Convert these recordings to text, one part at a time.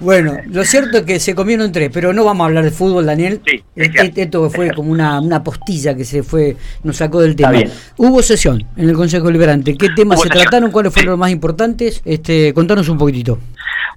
Bueno, lo cierto es que se comieron tres, pero no vamos a hablar de fútbol, Daniel. Sí, este, esto fue como una, una postilla que se fue, nos sacó del tema. Hubo sesión en el Consejo Deliberante. ¿Qué temas se trataron? ¿Cuáles fueron los más importantes? Este, contanos un poquitito.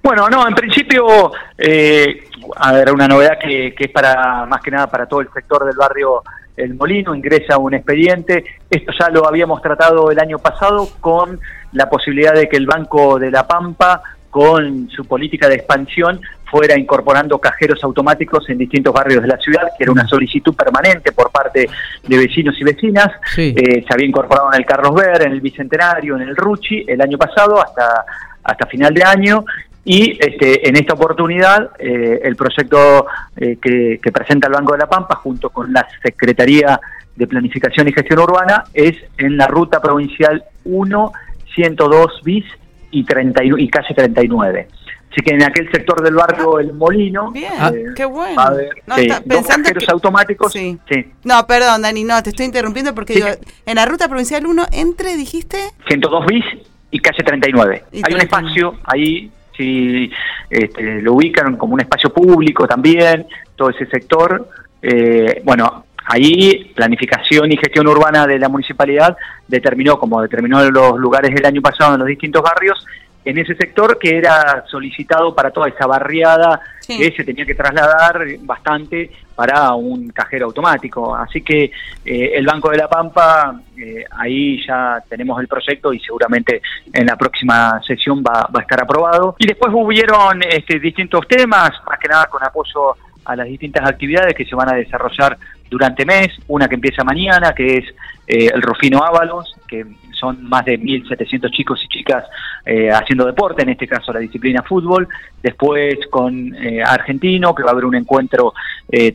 Bueno, no, en principio, eh, a ver, una novedad que, que es para más que nada para todo el sector del barrio El Molino, ingresa un expediente. Esto ya lo habíamos tratado el año pasado con la posibilidad de que el Banco de la Pampa con su política de expansión fuera incorporando cajeros automáticos en distintos barrios de la ciudad, que era una solicitud permanente por parte de vecinos y vecinas. Eh, se había incorporado en el Carlos Ver, en el Bicentenario, en el Ruchi, el año pasado hasta, hasta final de año. Y este, en esta oportunidad, eh, el proyecto eh, que, que presenta el Banco de la Pampa, junto con la Secretaría de Planificación y Gestión Urbana, es en la ruta provincial 1, 102 bis y, 30, y casi 39. Así que en aquel sector del barrio El Molino. Bien, eh, qué bueno. A ver, no, pensando automáticos. Sí. No, perdón, Dani, no, te estoy interrumpiendo porque yo, en la ruta provincial 1, entre, dijiste. 102 bis y calle 39. Hay un espacio ahí, si este, lo ubican como un espacio público también, todo ese sector. Eh, bueno, Ahí, planificación y gestión urbana de la municipalidad determinó, como determinó los lugares del año pasado en los distintos barrios, en ese sector que era solicitado para toda esa barriada que se tenía que trasladar bastante para un cajero automático. Así que eh, el Banco de la Pampa, eh, ahí ya tenemos el proyecto y seguramente en la próxima sesión va, va a estar aprobado. Y después hubieron este, distintos temas, más que nada con apoyo a las distintas actividades que se van a desarrollar durante mes, una que empieza mañana, que es eh, el Rufino Ábalos, que son más de 1.700 chicos y chicas eh, haciendo deporte, en este caso la disciplina fútbol, después con eh, Argentino, que va a haber un encuentro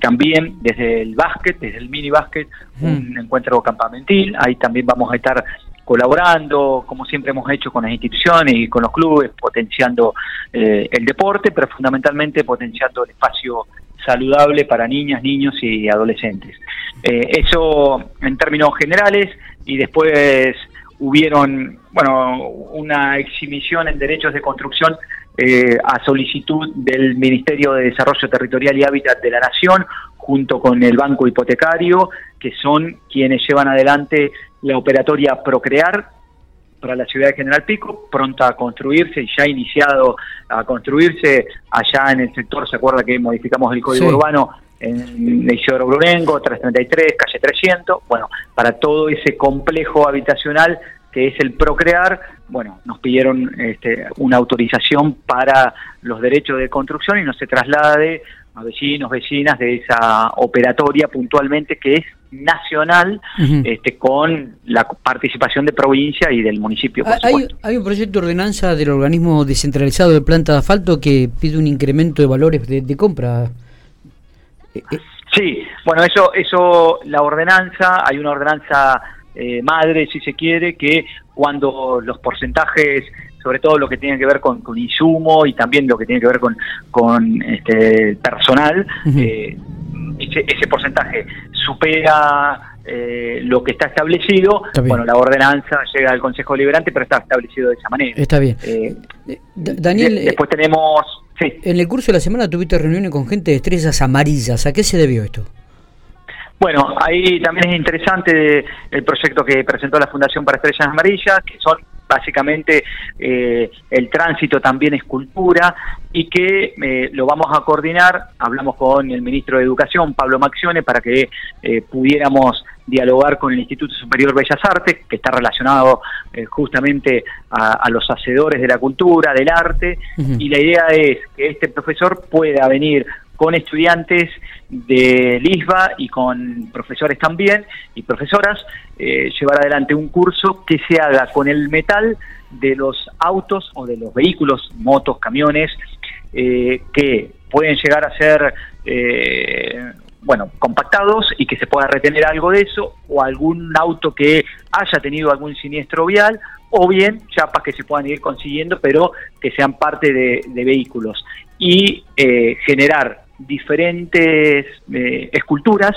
también desde el básquet, desde el mini básquet, un encuentro campamentil, ahí también vamos a estar colaborando, como siempre hemos hecho con las instituciones y con los clubes, potenciando el deporte, pero fundamentalmente potenciando el espacio saludable para niñas, niños y adolescentes. Eh, eso en términos generales y después hubieron, bueno, una exhibición en derechos de construcción eh, a solicitud del Ministerio de Desarrollo Territorial y Hábitat de la Nación, junto con el Banco Hipotecario, que son quienes llevan adelante la operatoria Procrear, para la ciudad de General Pico, pronta a construirse y ya ha iniciado a construirse allá en el sector, se acuerda que modificamos el código urbano en Isidoro Brurengo, 333, calle 300, bueno, para todo ese complejo habitacional que es el Procrear, bueno, nos pidieron este, una autorización para los derechos de construcción y no se traslade a vecinos, vecinas de esa operatoria puntualmente que es nacional este, con la participación de provincia y del municipio. hay, hay, un proyecto de ordenanza del organismo descentralizado de planta de asfalto que pide un incremento de valores de, compra. Eh, eh. Sí, bueno, eso, eso, la ordenanza, hay una ordenanza eh, madre, si se quiere, que cuando los porcentajes sobre todo lo que tiene que ver con, insumo y también lo que tiene que ver con, con este, personal, ese, porcentaje supera eh, lo que está establecido, bueno, la ordenanza llega al Consejo Liberante, pero está establecido de esa manera. Está bien. Eh, eh, Daniel, después tenemos... En el curso de la semana tuviste reuniones con gente de estrellas amarillas. ¿A qué se debió esto? Bueno, ahí también es interesante el proyecto que presentó la Fundación para Estrellas Amarillas, que son básicamente eh, el tránsito también es cultura y que eh, lo vamos a coordinar, hablamos con el ministro de Educación, Pablo Maxione, para que eh, pudiéramos dialogar con el Instituto Superior Bellas Artes, que está relacionado justamente a, los hacedores de la cultura, del arte, y la idea es que este profesor pueda venir con estudiantes de LISBA y con profesores también y profesoras, eh, llevar adelante un curso que se haga con el metal de los autos o de los vehículos, motos, camiones, eh, que pueden llegar a ser, eh, bueno, compactados y que se pueda retener algo de eso, o algún auto que haya tenido algún siniestro vial, o bien chapas que se puedan ir consiguiendo, pero que sean parte de, de vehículos. Y generar diferentes eh, esculturas,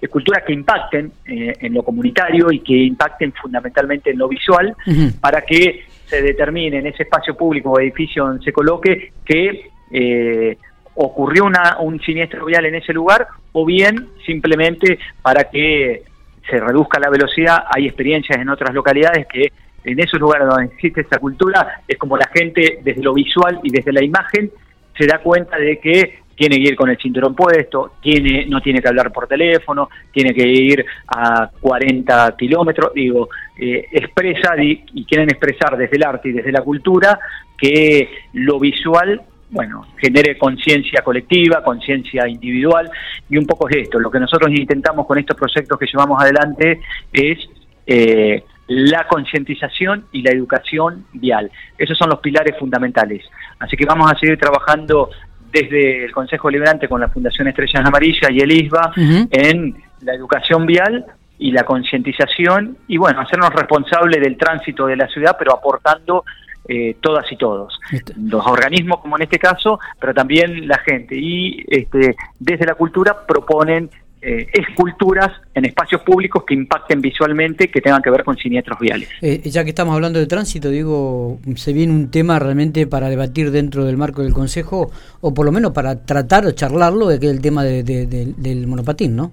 esculturas que impacten eh, en lo comunitario y que impacten fundamentalmente en lo visual, para que se determine en ese espacio público o edificio donde se coloque que eh, ocurrió una, un siniestro vial en ese lugar o bien simplemente para que se reduzca la velocidad. Hay experiencias en otras localidades que en esos lugares donde existe esta cultura es como la gente desde lo visual y desde la imagen se da cuenta de que tiene que ir con el cinturón puesto, tiene, no tiene que hablar por teléfono, tiene que ir a 40 kilómetros, digo, eh, expresa y, y quieren expresar desde el arte y desde la cultura que lo visual bueno, genere conciencia colectiva, conciencia individual, y un poco es esto. Lo que nosotros intentamos con estos proyectos que llevamos adelante es eh, la concientización y la educación vial. Esos son los pilares fundamentales. Así que vamos a seguir trabajando desde el Consejo Liberante con la Fundación Estrellas Amarillas y el ISBA en la educación vial y la concientización y bueno, hacernos responsables del tránsito de la ciudad, pero aportando eh, todas y todos, los organismos como en este caso, pero también la gente. Y este, desde la cultura proponen eh, esculturas en espacios públicos que impacten visualmente, que tengan que ver con siniestros viales. Eh, ya que estamos hablando de tránsito, digo, ¿se viene un tema realmente para debatir dentro del marco del Consejo, o por lo menos para tratar o charlarlo, de que el tema del monopatín, ¿no?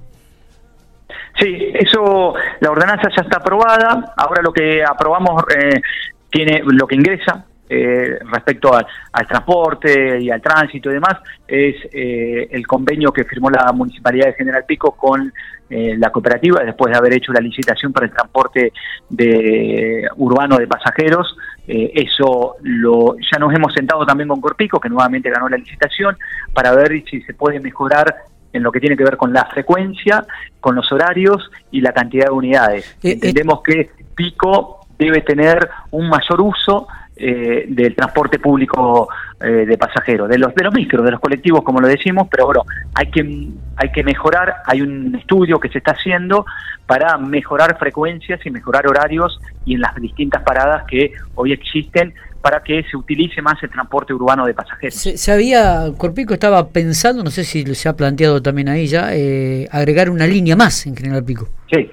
Sí, eso, la ordenanza ya está aprobada. Ahora lo que aprobamos eh, tiene lo que ingresa eh, respecto al, transporte y al tránsito y demás es eh, el convenio que firmó la Municipalidad de General Pico con eh, la cooperativa después de haber hecho la licitación para el transporte de urbano de pasajeros. eso lo ya nos hemos sentado también con Corpico, que nuevamente ganó la licitación, para ver si se puede mejorar en lo que tiene que ver con la frecuencia, con los horarios y la cantidad de unidades. Entendemos que Pico debe tener un mayor uso eh, del transporte público eh, de pasajeros, de los de los micros, de los colectivos, como lo decimos, pero bueno, hay que hay que mejorar. Hay un estudio que se está haciendo para mejorar frecuencias y mejorar horarios y en las distintas paradas que hoy existen para que se utilice más el transporte urbano de pasajeros. Se, había, Corpico estaba pensando, no sé si se ha planteado también ahí ya, eh, agregar una línea más en General Pico. Sí,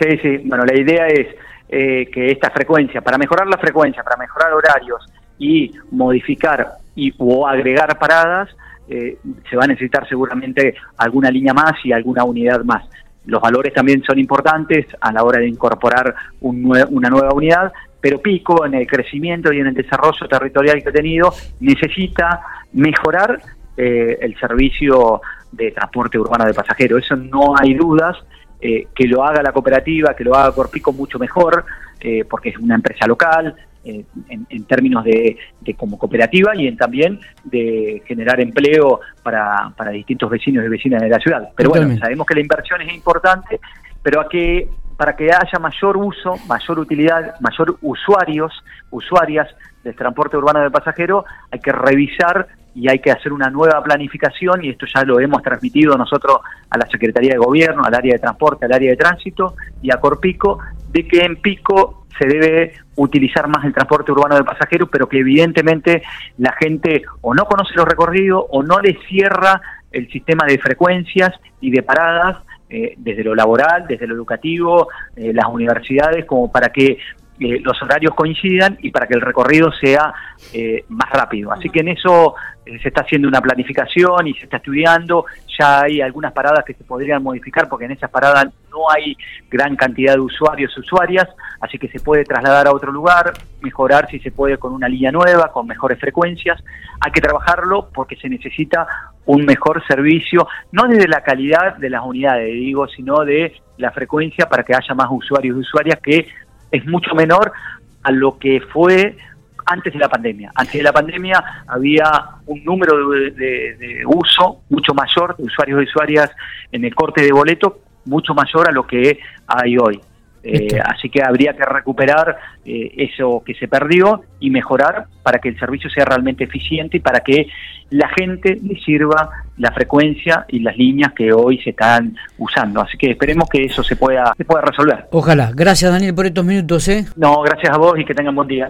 sí, sí. Bueno, la idea es eh, que esta frecuencia, para mejorar la frecuencia, para mejorar horarios y modificar y, o agregar paradas, eh, se va a necesitar seguramente alguna línea más y alguna unidad más. Los valores también son importantes a la hora de incorporar una nueva unidad, pero Pico en el crecimiento y en el desarrollo territorial que ha tenido necesita mejorar eh, el servicio de transporte urbano de pasajeros. Eso no hay dudas eh, que lo haga la cooperativa, que lo haga Corpico mucho mejor, eh, porque es una empresa local, eh, en, términos de, como cooperativa y en también de generar empleo para, para distintos vecinos y vecinas de la ciudad. Pero bueno, sabemos que la inversión es importante, pero a que para que haya mayor uso, mayor utilidad, mayor usuarios, usuarias del transporte urbano de pasajeros, hay que revisar y hay que hacer una nueva planificación y esto ya lo hemos transmitido nosotros a la Secretaría de Gobierno, al área de transporte, al área de tránsito y a Corpico, de que en Pico se debe utilizar más el transporte urbano de pasajeros, pero que evidentemente la gente o no conoce los recorridos o no le cierra el sistema de frecuencias y de paradas eh, desde lo laboral, desde lo educativo, eh, las universidades, como para que eh, los horarios coincidan y para que el recorrido sea eh, más rápido. Así que en eso eh, se está haciendo una planificación y se está estudiando. Ya hay algunas paradas que se podrían modificar porque en esas paradas no hay gran cantidad de usuarios y usuarias, así que se puede trasladar a otro lugar, mejorar si se puede con una línea nueva, con mejores frecuencias. Hay que trabajarlo porque se necesita un mejor servicio, no desde la calidad de las unidades, digo, sino de la frecuencia para que haya más usuarios y usuarias que es mucho menor a lo que fue antes de la pandemia. Antes de la pandemia había un número de, uso mucho mayor de usuarios y usuarias en el corte de boleto, mucho mayor a lo que hay hoy. Eh, así que habría que recuperar eh, eso que se perdió y mejorar para que el servicio sea realmente eficiente y para que la gente le sirva la frecuencia y las líneas que hoy se están usando. Así que esperemos que eso se pueda, se pueda resolver. Ojalá. Gracias Daniel por estos minutos. ¿eh? No, gracias a vos y que tengan buen día.